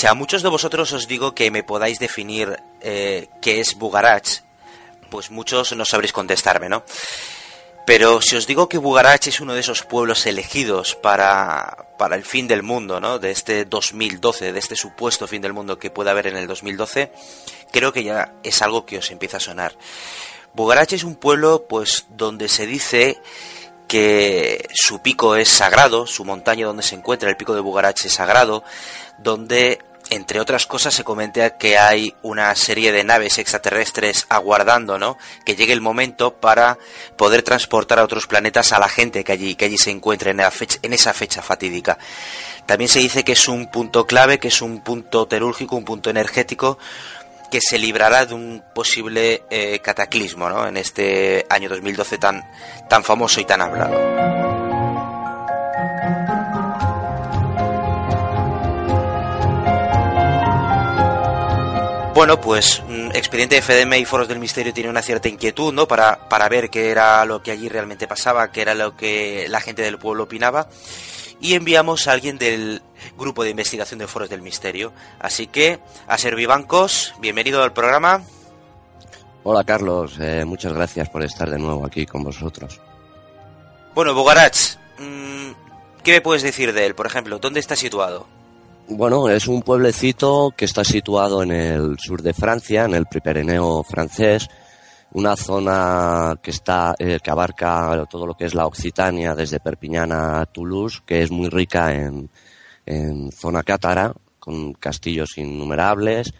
Si a muchos de vosotros os digo que me podáis definir eh, qué es Bugarach, pues muchos no sabréis contestarme, ¿no? Pero si os digo que Bugarach es uno de esos pueblos elegidos para, para el fin del mundo, ¿no? De este 2012, de este supuesto fin del mundo que puede haber en el 2012, creo que ya es algo que os empieza a sonar. Bugarach es un pueblo, pues, donde se dice que su pico es sagrado, su montaña donde se encuentra el pico de Bugarach es sagrado, donde entre otras cosas se comenta que hay una serie de naves extraterrestres aguardando, ¿no? Que llegue el momento para poder transportar a otros planetas a la gente que allí, que allí se encuentre en, esa fecha fatídica. También se dice que es un punto clave, que es un punto terúrgico, un punto energético que se librará de un posible eh, cataclismo, ¿no? En este año 2012 tan, tan famoso y tan hablado. Bueno, pues mm, Expediente de FDM y Foros del Misterio tiene una cierta inquietud, ¿no? Para, para ver qué era lo que allí realmente pasaba, qué era lo que la gente del pueblo opinaba. Y enviamos a alguien del grupo de investigación de Foros del Misterio. Así que, a Servibancos, bienvenido al programa. Hola Carlos, eh, muchas gracias por estar de nuevo aquí con vosotros. Bueno, Bugarach, mm, ¿qué me puedes decir de él? Por ejemplo, ¿dónde está situado? Bueno, es un pueblecito que está situado en el sur de Francia, en el Pireneo francés, una zona que está eh, que abarca todo lo que es la Occitania desde Perpiñán a Toulouse, que es muy rica en, en zona cátara, con castillos innumerables.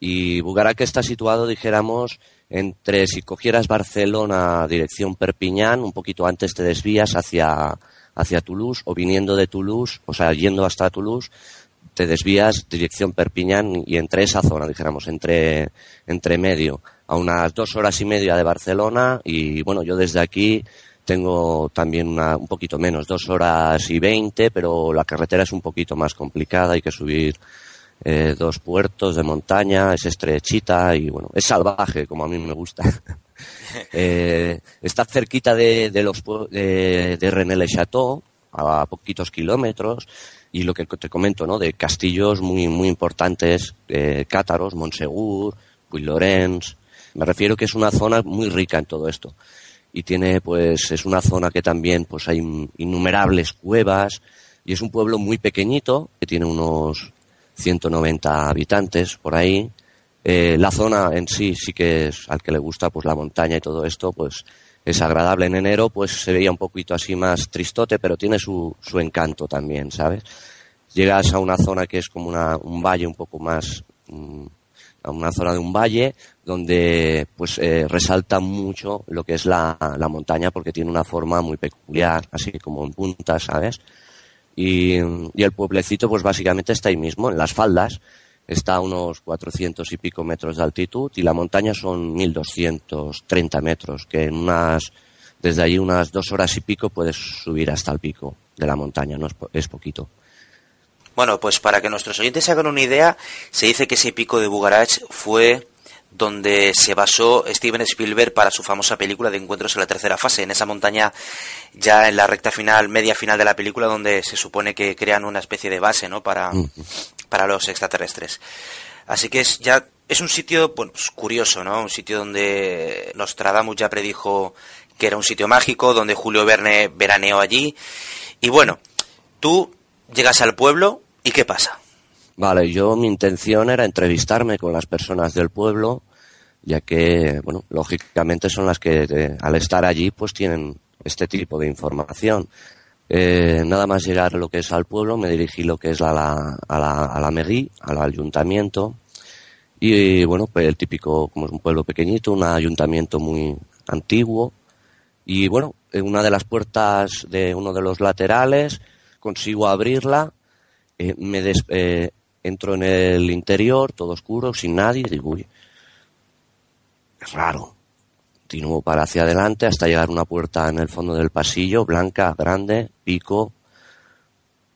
Y Bugarak está situado, dijéramos, entre si cogieras Barcelona dirección Perpiñán, un poquito antes te desvías hacia, hacia Toulouse, o viniendo de Toulouse, o sea, yendo hasta Toulouse, te desvías dirección Perpiñán y entre esa zona, dijéramos, entre, entre medio, a unas dos horas y media de Barcelona y bueno, yo desde aquí tengo también una, un poquito menos, dos horas y veinte, pero la carretera es un poquito más complicada, hay que subir eh, dos puertos de montaña, es estrechita y bueno, es salvaje como a mí me gusta. eh, está cerquita de, de los de, de René-le-Château, a poquitos kilómetros, y lo que te comento, ¿no? De castillos muy, muy importantes, eh, Cátaros, Montsegur, Puy-Lorenz. Me refiero que es una zona muy rica en todo esto. Y tiene, pues, es una zona que también, pues, hay innumerables cuevas. Y es un pueblo muy pequeñito, que tiene unos 190 habitantes por ahí. Eh, la zona en sí, sí que es, al que le gusta, pues, la montaña y todo esto, pues, es agradable en enero, pues se veía un poquito así más tristote, pero tiene su, su encanto también, ¿sabes? Llegas a una zona que es como una, un valle un poco más, mm, a una zona de un valle donde pues eh, resalta mucho lo que es la, la, montaña porque tiene una forma muy peculiar, así como en punta, ¿sabes? Y, y el pueblecito pues básicamente está ahí mismo, en las faldas, está a unos 400 y pico metros de altitud y la montaña son 1230 metros, que en unas, desde allí unas dos horas y pico puedes subir hasta el pico de la montaña, no es, es poquito. Bueno, pues para que nuestros oyentes se hagan una idea, se dice que ese pico de Bugarach fue donde se basó Steven Spielberg para su famosa película de Encuentros en la tercera fase, en esa montaña ya en la recta final, media final de la película, donde se supone que crean una especie de base, ¿no? Para, para los extraterrestres. Así que es ya es un sitio bueno, pues, curioso, ¿no? Un sitio donde Nostradamus ya predijo que era un sitio mágico, donde Julio Verne veraneó allí. Y bueno, tú llegas al pueblo y ¿qué pasa? Vale, yo mi intención era entrevistarme con las personas del pueblo, ya que, bueno, lógicamente son las que eh, al estar allí pues tienen este tipo de información. Eh, nada más llegar lo que es al pueblo, me dirigí lo que es a la, a la, a la mairie, al ayuntamiento. Y bueno, pues el típico, como es un pueblo pequeñito, un ayuntamiento muy antiguo. Y bueno, en una de las puertas de uno de los laterales consigo abrirla, eh, me eh, entro en el interior, todo oscuro, sin nadie, y digo, uy, es raro. Continúo para hacia adelante hasta llegar a una puerta en el fondo del pasillo, blanca, grande, pico,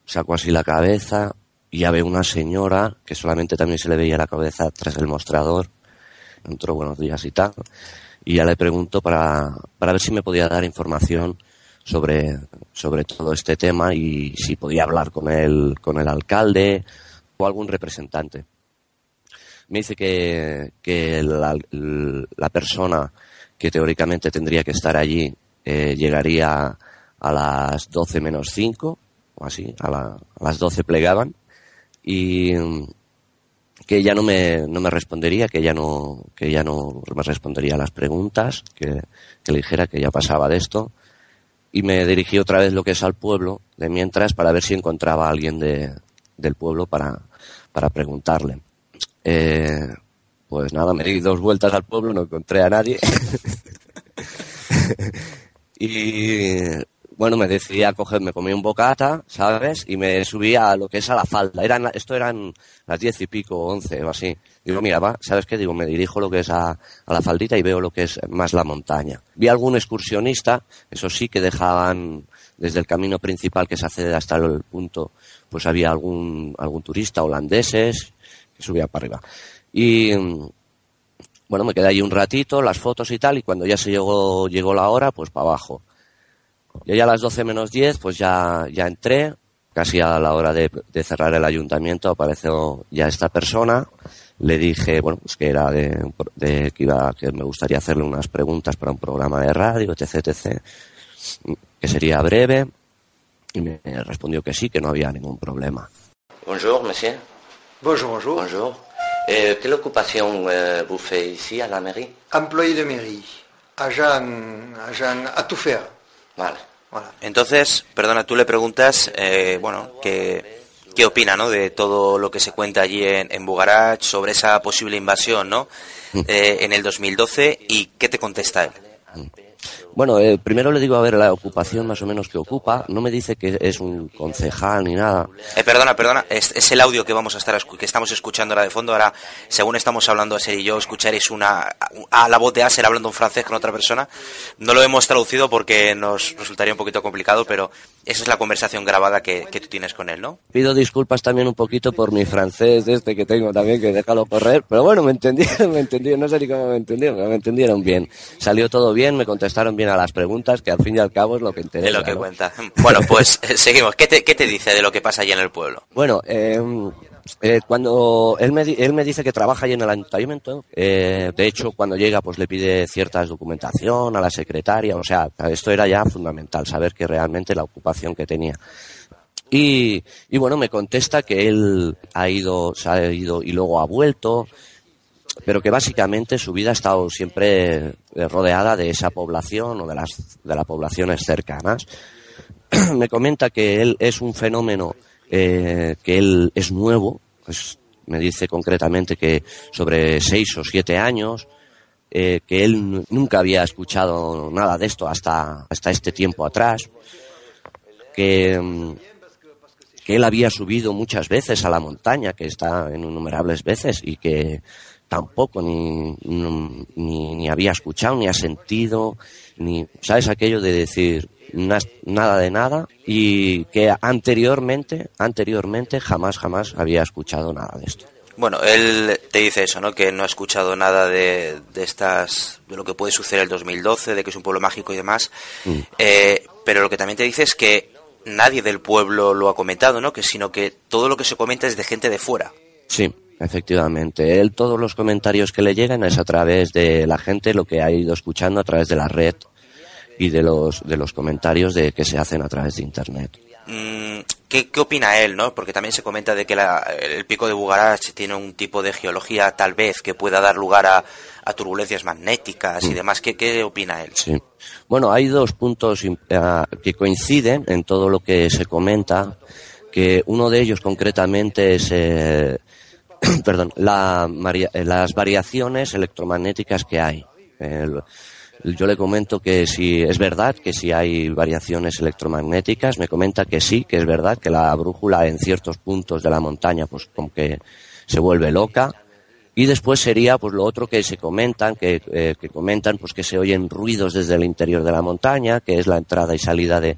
saco así la cabeza y ya veo una señora que solamente también se le veía la cabeza tras el mostrador. Entró buenos días y tal. Y ya le pregunto para, para ver si me podía dar información sobre, sobre todo este tema y si podía hablar con el, con el alcalde o algún representante. Me dice que, que la, la persona que teóricamente tendría que estar allí eh, llegaría a las 12 menos 5 o así, a, a las 12 plegaban y que ya no me, no me respondería, que ya no, que ya no me respondería a las preguntas, que, que le dijera que ya pasaba de esto y me dirigí otra vez lo que es al pueblo de mientras para ver si encontraba a alguien de, del pueblo para, para preguntarle. Eh, pues nada, me di dos vueltas al pueblo, no encontré a nadie. y bueno, me decidí a coger, me comí un bocata, ¿sabes? Y me subí a lo que es a la falda. Esto eran las diez y pico, once o así. Digo, mira, va, ¿sabes qué? Digo, me dirijo lo que es a, a, la faldita y veo lo que es más la montaña. Vi algún excursionista, eso sí, que dejaban desde el camino principal que se accede hasta el punto, pues había algún, algún turista holandeses que subía para arriba. Y, bueno, me quedé ahí un ratito, las fotos y tal, y cuando ya se llegó, llegó la hora, pues para abajo. Yo ya a las 12 menos 10, pues ya, ya entré, casi a la hora de, de, cerrar el ayuntamiento apareció ya esta persona. Le dije, bueno, pues que era de, de, que iba, que me gustaría hacerle unas preguntas para un programa de radio, etc, etc, que sería breve. Y me respondió que sí, que no había ningún problema. Bonjour, monsieur. Bonjour, bonjour. Bonjour. Eh, ¿Quelle occupation euh, vous faites ici à la mairie Employé de mairie, agent, agent à tout faire. Vale. Voilà. Entonces, perdona, tú le preguntas, eh, bueno, que, qué opina, ¿no? De todo lo que se cuenta allí en, en Bugarach sobre esa posible invasión, ¿no? Eh, en el 2012 y qué te contesta él. Bueno, eh, primero le digo a ver la ocupación más o menos que ocupa. No me dice que es un concejal ni nada. Eh, perdona, perdona. Es, es, el audio que vamos a estar que estamos escuchando ahora de fondo. Ahora, según estamos hablando Aser y yo, escucharéis una a la voz de Aser hablando en francés con otra persona. No lo hemos traducido porque nos resultaría un poquito complicado, pero esa es la conversación grabada que, que tú tienes con él, ¿no? Pido disculpas también un poquito por mi francés este que tengo también, que déjalo correr. Pero bueno, me entendieron, me entendieron. No sé ni cómo me entendieron, pero me entendieron bien. Salió todo bien, me contestaron bien a las preguntas, que al fin y al cabo es lo que interesa. De lo que ¿no? cuenta. Bueno, pues seguimos. ¿Qué te, ¿Qué te dice de lo que pasa allí en el pueblo? Bueno, eh, eh, cuando él me, él me dice que trabaja allí en el ayuntamiento, eh, de hecho, cuando llega, pues le pide ciertas documentación a la secretaria, o sea, esto era ya fundamental, saber que realmente la ocupación que tenía. Y, y bueno, me contesta que él ha ido, se ha ido y luego ha vuelto, pero que básicamente su vida ha estado siempre rodeada de esa población o de las de las poblaciones cercanas. Me comenta que él es un fenómeno eh, que él es nuevo, pues me dice concretamente que sobre seis o siete años, eh, que él nunca había escuchado nada de esto hasta, hasta este tiempo atrás, que, que él había subido muchas veces a la montaña, que está innumerables veces, y que tampoco ni, ni, ni, había escuchado, ni ha sentido, ni, ¿sabes? Aquello de decir na, nada de nada y que anteriormente, anteriormente jamás, jamás había escuchado nada de esto. Bueno, él te dice eso, ¿no? Que no ha escuchado nada de, de estas, de lo que puede suceder el 2012, de que es un pueblo mágico y demás. Mm. Eh, pero lo que también te dice es que nadie del pueblo lo ha comentado, ¿no? Que sino que todo lo que se comenta es de gente de fuera. Sí, Efectivamente, él todos los comentarios que le llegan es a través de la gente, lo que ha ido escuchando a través de la red y de los de los comentarios de que se hacen a través de internet. Mm, ¿qué, ¿qué, opina él, no? Porque también se comenta de que la, el pico de Bugarach tiene un tipo de geología, tal vez, que pueda dar lugar a, a turbulencias magnéticas y demás. ¿Qué, ¿Qué, opina él? Sí. Bueno, hay dos puntos uh, que coinciden en todo lo que se comenta, que uno de ellos concretamente es... Eh, perdón, la, las variaciones electromagnéticas que hay. Yo le comento que si es verdad que si hay variaciones electromagnéticas, me comenta que sí, que es verdad que la brújula en ciertos puntos de la montaña pues como que se vuelve loca. Y después sería pues lo otro que se comentan, que, eh, que comentan pues que se oyen ruidos desde el interior de la montaña, que es la entrada y salida de,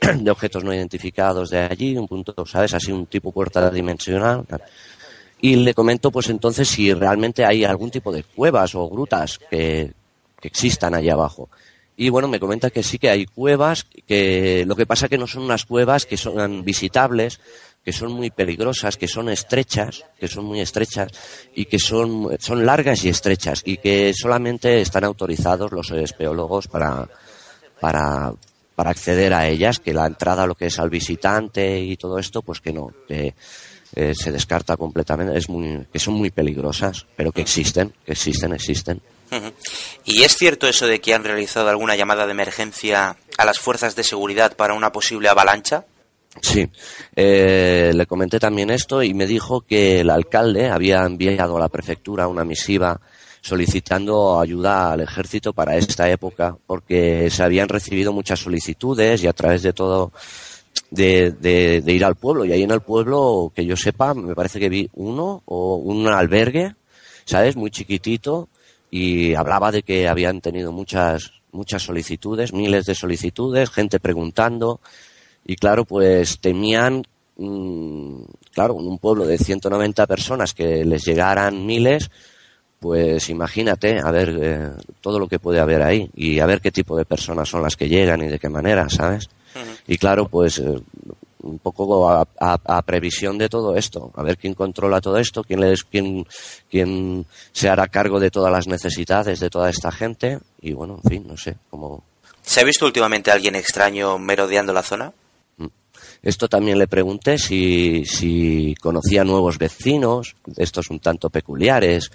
de objetos no identificados de allí, un punto, ¿sabes? Así un tipo puerta dimensional. Y le comento pues entonces si realmente hay algún tipo de cuevas o grutas que, que existan allá abajo. Y bueno, me comenta que sí que hay cuevas, que lo que pasa que no son unas cuevas que son visitables, que son muy peligrosas, que son estrechas, que son muy estrechas y que son, son largas y estrechas y que solamente están autorizados los espeólogos para, para, para acceder a ellas, que la entrada lo que es al visitante y todo esto, pues que no, que eh, se descarta completamente, es muy, que son muy peligrosas, pero que existen, que existen, existen. ¿Y es cierto eso de que han realizado alguna llamada de emergencia a las fuerzas de seguridad para una posible avalancha? Sí, eh, le comenté también esto y me dijo que el alcalde había enviado a la prefectura una misiva solicitando ayuda al ejército para esta época porque se habían recibido muchas solicitudes y a través de todo de, de, de ir al pueblo. Y ahí en el pueblo que yo sepa me parece que vi uno o un albergue sabes muy chiquitito. Y hablaba de que habían tenido muchas, muchas solicitudes, miles de solicitudes, gente preguntando. Y claro, pues temían, mmm, claro, un pueblo de 190 personas que les llegaran miles, pues imagínate a ver eh, todo lo que puede haber ahí. Y a ver qué tipo de personas son las que llegan y de qué manera, ¿sabes? Y claro, pues eh, un poco a, a, a, previsión de todo esto, a ver quién controla todo esto, quién, les, quién, quién se hará cargo de todas las necesidades de toda esta gente y bueno, en fin, no sé, cómo... ¿Se ha visto últimamente alguien extraño merodeando la zona? Mm. Esto también le pregunté si, si conocía nuevos vecinos, estos un tanto peculiares,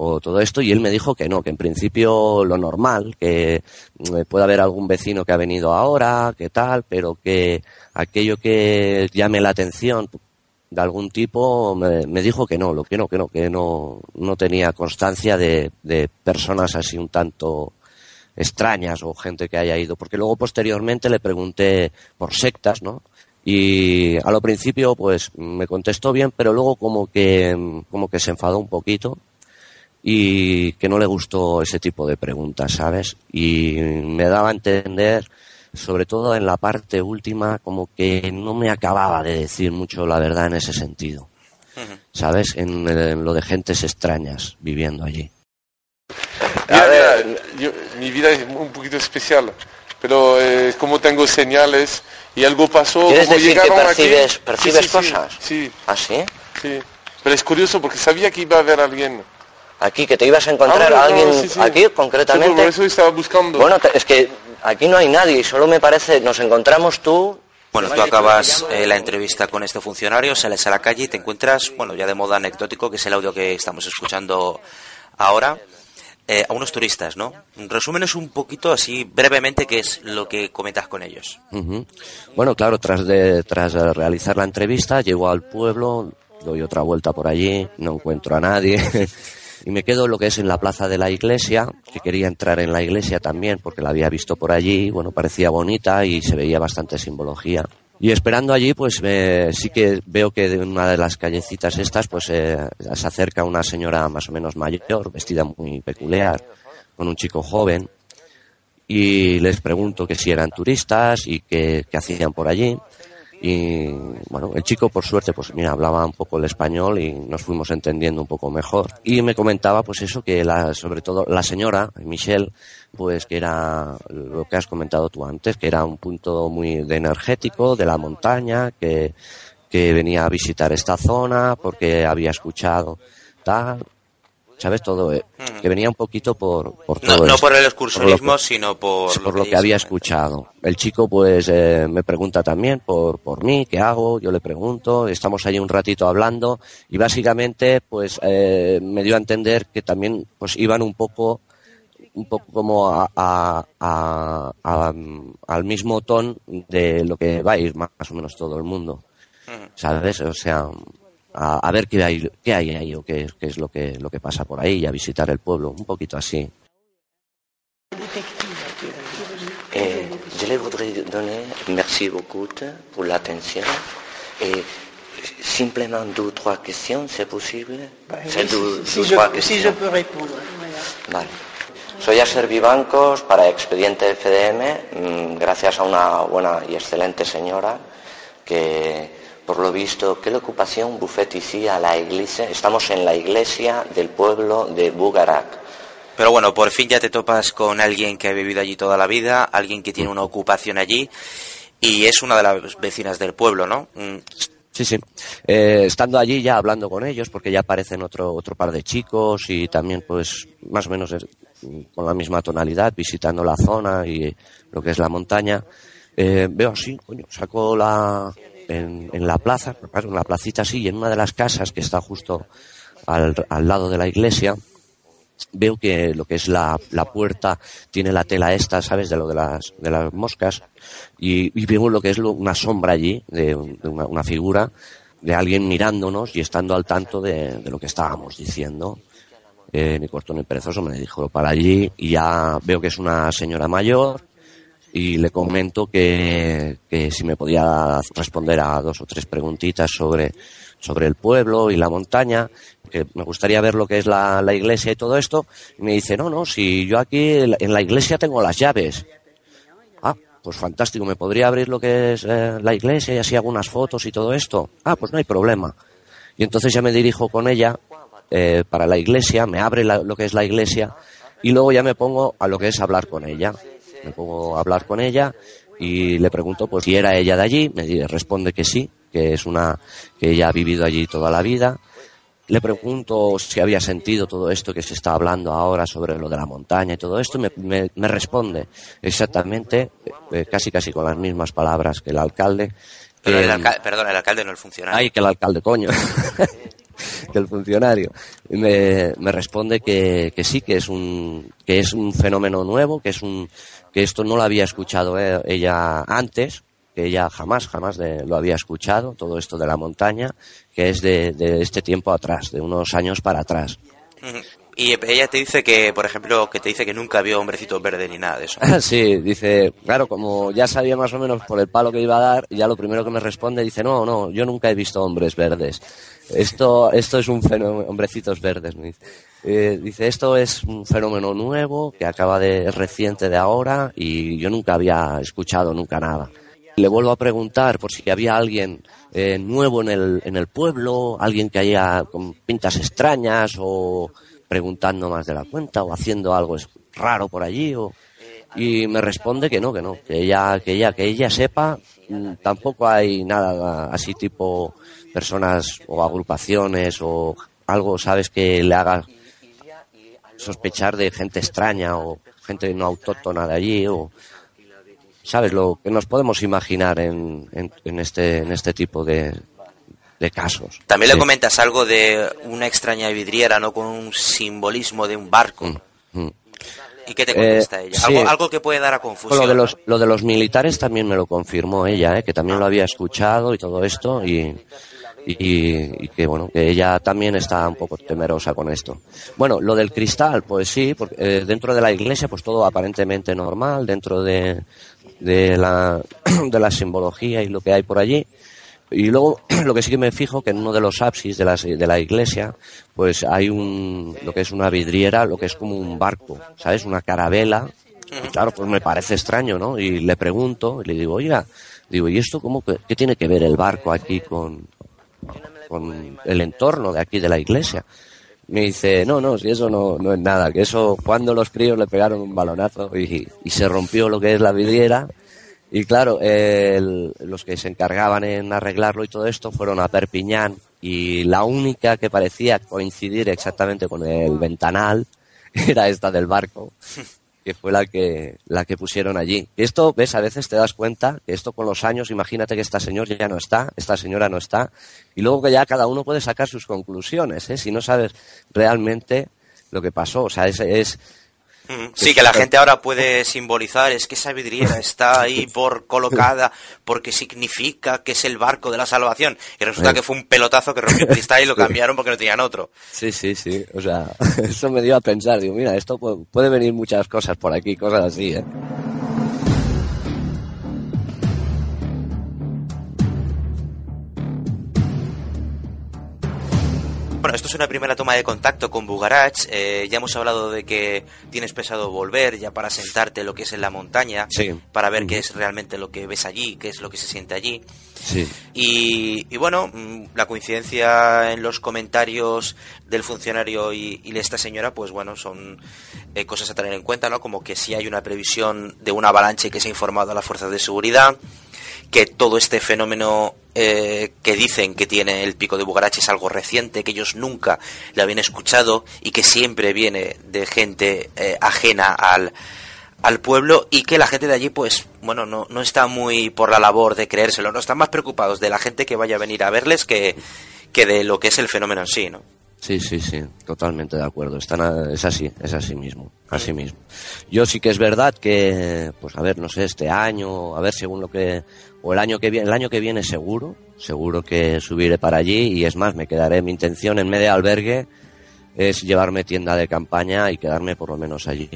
o todo esto y él me dijo que no, que en principio lo normal, que mm, puede haber algún vecino que ha venido ahora, que tal, pero que aquello que llame la atención de algún tipo me, me, dijo que no, lo que no, que no, que no, no tenía constancia de, de personas así un tanto extrañas o gente que haya ido, porque luego posteriormente le pregunté por sectas, ¿no? Y a lo principio pues me contestó bien, pero luego como que como que se enfadó un poquito y que no le gustó ese tipo de preguntas, ¿sabes? Y me daba a entender, sobre todo en la parte última, como que no me acababa de decir mucho la verdad en ese sentido, ¿sabes? En, en lo de gentes extrañas viviendo allí. Mira, mira, yo, mi vida es un poquito especial, pero eh, como tengo señales y algo pasó, ¿Quieres como decir llegaron que percibes, aquí, percibes sí, sí, cosas? Sí, ¿Ah, sí? sí, pero es curioso porque sabía que iba a haber alguien. Aquí, que te ibas a encontrar Ah, a no, alguien sí, sí. aquí Sí, por concretamente. eso estaba buscando. Bueno, es que aquí no hay nadie, solo me parece, nos encontramos tú. Bueno, tú acabas eh, la entrevista con este funcionario, sales a la calle y te encuentras, bueno, ya de modo anecdótico, que es el audio que estamos escuchando ahora, eh, a unos turistas, ¿no? Resúmenos un poquito así brevemente qué es lo que comentas con ellos. Bueno, claro, tras de tras realizar la entrevista, llego al pueblo, doy otra vuelta por allí, no encuentro a nadie y me quedo lo que es en la plaza de la iglesia, que quería entrar en la iglesia también porque la había visto por allí, bueno, parecía bonita y se veía bastante simbología. Y esperando allí, pues eh, sí que veo que de una de las callecitas estas, pues eh, se acerca una señora más o menos mayor, vestida muy peculiar, con un chico joven, y les pregunto que si eran turistas y que, que hacían por allí. Y bueno, el chico por suerte, pues mira, hablaba un poco el español y nos fuimos entendiendo un poco mejor. Y me comentaba pues eso, que la, sobre todo la señora, Michelle, pues que era lo que has comentado tú antes, que era un punto muy de energético de la montaña, que, que venía a visitar esta zona porque había escuchado tal. ¿Sabes? Todo, eh, Mm. que venía un poquito por, por No, todo no esto, por el excursionismo, por sino por, por lo que había escuchado. El chico pues eh, me pregunta también por, por mí, qué hago, yo le pregunto, estamos allí un ratito hablando y básicamente pues eh, me dio a entender que también pues iban un poco un poco como a, a- a- a- al mismo ton de lo que va a ir más o menos todo el mundo. ¿Sabes? O sea, a, a ver qué hay, qué hay ahí o qué, qué es lo que, lo que pasa por ahí y a visitar el pueblo, un poquito así. Et je les voudrais donner, merci beaucoup pour l'attention. Et simplement deux trois questions, c'est possible C'est deux, si, deux, je, si je peux répondre. Vale. Soy Aser Vivancos para Expediente FDM, mm, gracias a una buena y excelente señora que, por lo visto, ¿qué ocupación buffet ici a la iglesia? Estamos en la iglesia del pueblo de Bugarak. Pero bueno, por fin ya te topas con alguien que ha vivido allí toda la vida, alguien que tiene una ocupación allí y es una de las vecinas del pueblo, ¿no? Mm, Sí, sí. Eh, estando allí ya hablando con ellos, porque ya aparecen otro, otro par de chicos y también pues más o menos con la misma tonalidad, visitando la zona y lo que es la montaña, eh, veo así, coño, saco la, en, en la plaza, en la placita así, y en una de las casas que está justo al, al lado de la iglesia, veo que lo que es la, la puerta tiene la tela esta, ¿sabes? De lo de las, de las moscas. Y, y veo lo que es lo- una sombra allí, de, de una, una figura de alguien mirándonos y estando al tanto de, de lo que estábamos diciendo. Eh, ni corto ni perezoso me dijo para allí y ya veo que es una señora mayor y le comento que, que si me podía responder a dos o tres preguntitas sobre, sobre el pueblo y la montaña, que me gustaría ver lo que es la, la iglesia y todo esto. Y me dice, no, no, si yo aquí en la- iglesia tengo las llaves. Ah, pues fantástico, ¿me podría abrir lo que es eh, la iglesia y así hago unas fotos y todo esto? Ah, pues no hay problema. Y entonces ya me dirijo con ella eh, para la iglesia, me abre la- lo que es la iglesia y luego ya me pongo a lo que es hablar con ella. Me pongo a hablar con ella y le pregunto pues si era ella de allí, me responde que sí, que es una que ella ha vivido allí toda la vida. Le pregunto si había sentido todo esto que se está hablando ahora sobre lo de la montaña y todo esto, me, me- me responde exactamente, eh, casi casi con las mismas palabras que el alcalde. pero el alca- perdón, el alcalde no el funcionario. Ay, que el alcalde, coño. que el funcionario. Me responde que, que sí, que es un, que es un fenómeno nuevo, que es un, que esto no lo había escuchado eh, ella antes, que ella jamás, jamás de- lo había escuchado, todo esto de la montaña, que es de, de este tiempo atrás, de unos años para atrás. Y ella te dice que, por ejemplo, que te dice que nunca vio hombrecitos verdes ni nada de eso. Sí, dice, claro, como ya sabía más o menos por el palo que iba a dar, ya lo primero que me responde dice, no, no, yo nunca he visto hombres verdes. Esto, esto es un fenómeno, hombrecitos verdes, me dice. Eh, dice, esto es un fenómeno nuevo que acaba de, es reciente de ahora y yo nunca había escuchado nunca nada. Le vuelvo a preguntar por si había alguien eh, nuevo en el, en el pueblo, alguien que haya con pintas extrañas o preguntando más de la cuenta o haciendo algo raro por allí o y me responde que no, que no, que ella, que ella, que ella sepa, mm, tampoco hay nada así tipo personas o agrupaciones o algo, sabes, que le haga sospechar de gente extraña o gente no autóctona de allí o sabes lo que nos podemos imaginar en, en, en este en este tipo de, de casos. También le comentas algo de una extraña vidriera, ¿no? Con un simbolismo de un barco. Mm. ¿Y qué te contesta Eh, ella? sí. Algo, que puede dar a confusión. Lo de los, lo de los militares también me lo confirmó ella, ¿eh? que también lo había escuchado y todo esto y, y, y que bueno, que ella también está un poco temerosa con esto. Bueno, lo del cristal, pues sí, porque eh, dentro de la iglesia pues todo aparentemente normal, dentro de, de la, de la simbología y lo que hay por allí. Y luego, lo que sí que me fijo, que en uno de los ábsis de la, de la iglesia, pues hay un, lo que es una vidriera, lo que es como un barco, ¿sabes? Una carabela. Y claro, pues me parece extraño, ¿no? Y le pregunto, y le digo, oiga, digo, ¿y esto cómo, que, qué tiene que ver el barco aquí con, con el entorno de aquí de la iglesia? Me dice, no, no, si eso no, no es nada, que eso cuando los críos le pegaron un balonazo y, y se rompió lo que es la vidriera Y claro, los que se encargaban en arreglarlo y todo esto fueron a Perpiñán y la única que parecía coincidir exactamente con el ventanal era esta del barco, que fue la que, la que pusieron allí. Esto, ves, a veces te das cuenta que esto con los años, imagínate que esta señora ya no está, esta señora no está, y luego que ya cada uno puede sacar sus conclusiones, ¿eh? si no sabes realmente lo que pasó. O sea, es, es Sí, que la gente ahora puede simbolizar, es que esa vidriera está ahí por colocada porque significa que es el barco de la salvación. Y resulta que fue un pelotazo que rompió el cristal y lo cambiaron porque no tenían otro. Sí, sí, sí. O sea, eso me dio a pensar. Digo, mira, esto puede venir muchas cosas por aquí, cosas así, ¿eh? Es una primera toma de contacto con Bugarach. Eh, ya hemos hablado de que tienes pensado volver ya para sentarte lo que es en la montaña, para ver qué es realmente lo que ves allí, qué es lo que se siente allí. Sí. Y, bueno, mm, la coincidencia en los comentarios del funcionario y, de esta señora, pues bueno, son eh, cosas a tener en cuenta, ¿no? Como que si hay una previsión de una avalancha y que se ha informado a las fuerzas de seguridad, que todo este fenómeno eh, que dicen que tiene el pico de Bugarache es algo reciente, que ellos nunca le habían escuchado y que siempre viene de gente eh, ajena al, al pueblo y que la gente de allí pues bueno no, no está muy por la labor de creérselo, no están más preocupados de la gente que vaya a venir a verles que, que de lo que es el fenómeno en sí, ¿no? Sí, sí, sí, totalmente de acuerdo. Están es así, es así mismo, así mismo. Yo sí que es verdad que, pues a ver, no sé, este año, a ver según lo que o el año que viene, el año que viene seguro, seguro que subiré para allí y es más, me quedaré, mi intención en medio albergue es llevarme tienda de campaña y quedarme por lo menos allí,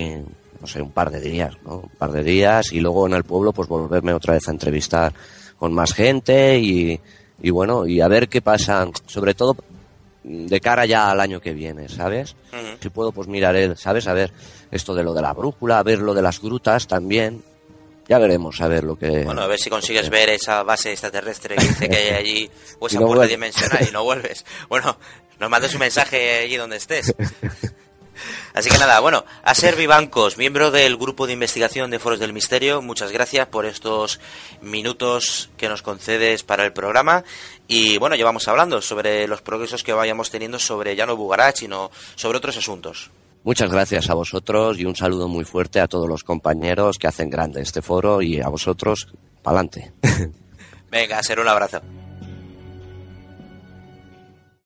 no sé, un par de días, ¿no? Un par de días y luego en el pueblo pues volverme otra vez a entrevistar con más gente y, y bueno, y a ver qué pasa, sobre todo de cara ya al año que viene, ¿sabes? Si puedo, pues miraré, ¿sabes? A ver esto de lo de la brújula, a ver lo de las grutas también, ya veremos a ver lo que. Bueno, a ver si consigues ver esa base extraterrestre que dice que hay allí, o esa puerta dimensional y no vuelves. Bueno, nos mandes un mensaje allí donde estés. Así que nada, bueno, a ser Vivancos, miembro del grupo de investigación de Foros del Misterio, muchas gracias por estos minutos que nos concedes para el programa. Y bueno, llevamos hablando sobre los progresos que vayamos teniendo sobre ya no Bugarach, sino sobre otros asuntos. Muchas gracias a vosotros y un saludo muy fuerte a todos los compañeros que hacen grande este foro y a vosotros, pa'lante. Venga, ser un abrazo.